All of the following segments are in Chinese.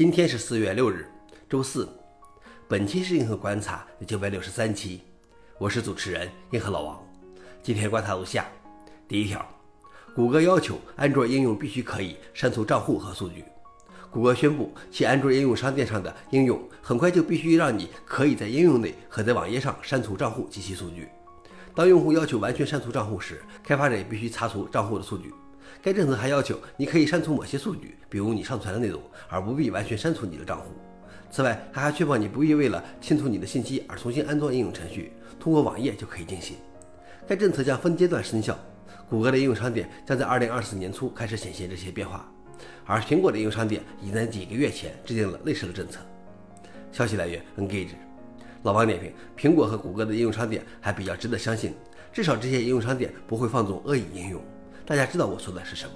今天是四月六日，周四。本期是硬核观察第九百六十三期，我是主持人硬核老王。今天观察如下：第一条，谷歌要求安卓应用必须可以删除账户和数据。谷歌宣布，其安卓应用商店上的应用很快就必须让你可以在应用内和在网页上删除账户及其数据。当用户要求完全删除账户时，开发者也必须查除账户的数据。该政策还要求你可以删除某些数据，比如你上传的内容，而不必完全删除你的账户。此外，它还确保你不必为了清除你的信息而重新安装应用程序，通过网页就可以进行。该政策将分阶段生效，谷歌的应用商店将在2024年初开始显现这些变化，而苹果的应用商店已在几个月前制定了类似的政策。消息来源：Engage。老王点评：苹果和谷歌的应用商店还比较值得相信，至少这些应用商店不会放纵恶意应用。大家知道我说的是什么？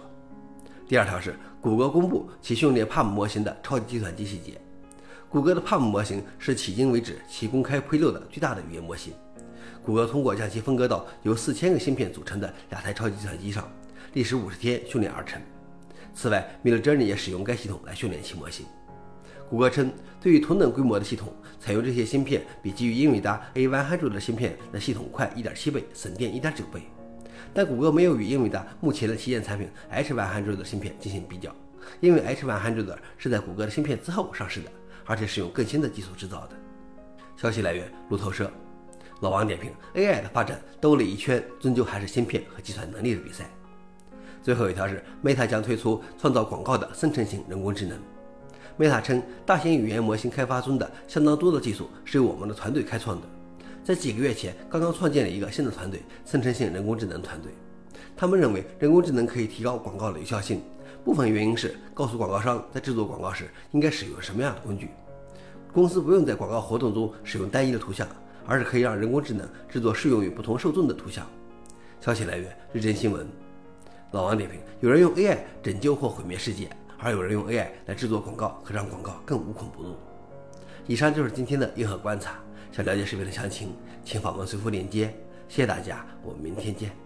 第二条是谷歌公布其训练 Palm 模型的超级计算机细节。谷歌的 Palm 模型是迄今为止其公开披露的最大的语言模型。谷歌通过将其分割到由四千个芯片组成的两台超级计算机上，历时五十天训练而成。此外，Midjourney 也使用该系统来训练其模型。谷歌称，对于同等规模的系统，采用这些芯片比基于英伟达 A100 的芯片的系统快1.7倍，省电1.9倍。但谷歌没有与英伟达目前的旗舰产品 H100 的芯片进行比较，因为 H100 是在谷歌的芯片之后上市的，而且是用更新的技术制造的。消息来源：路透社。老王点评：AI 的发展兜了一圈，终究还是芯片和计算能力的比赛。最后一条是 Meta 将推出创造广告的生成型人工智能。Meta 称，大型语言模型开发中的相当多的技术是由我们的团队开创的。在几个月前，刚刚创建了一个新的团队——生成性人工智能团队。他们认为人工智能可以提高广告的有效性。部分原因是告诉广告商在制作广告时应该使用什么样的工具。公司不用在广告活动中使用单一的图像，而是可以让人工智能制作适用于不同受众的图像。消息来源：日经新闻。老王点评：有人用 AI 拯救或毁灭世界，而有人用 AI 来制作广告，可让广告更无孔不入。以上就是今天的硬核观察。想了解视频的详情，请访问随附链接。谢谢大家，我们明天见。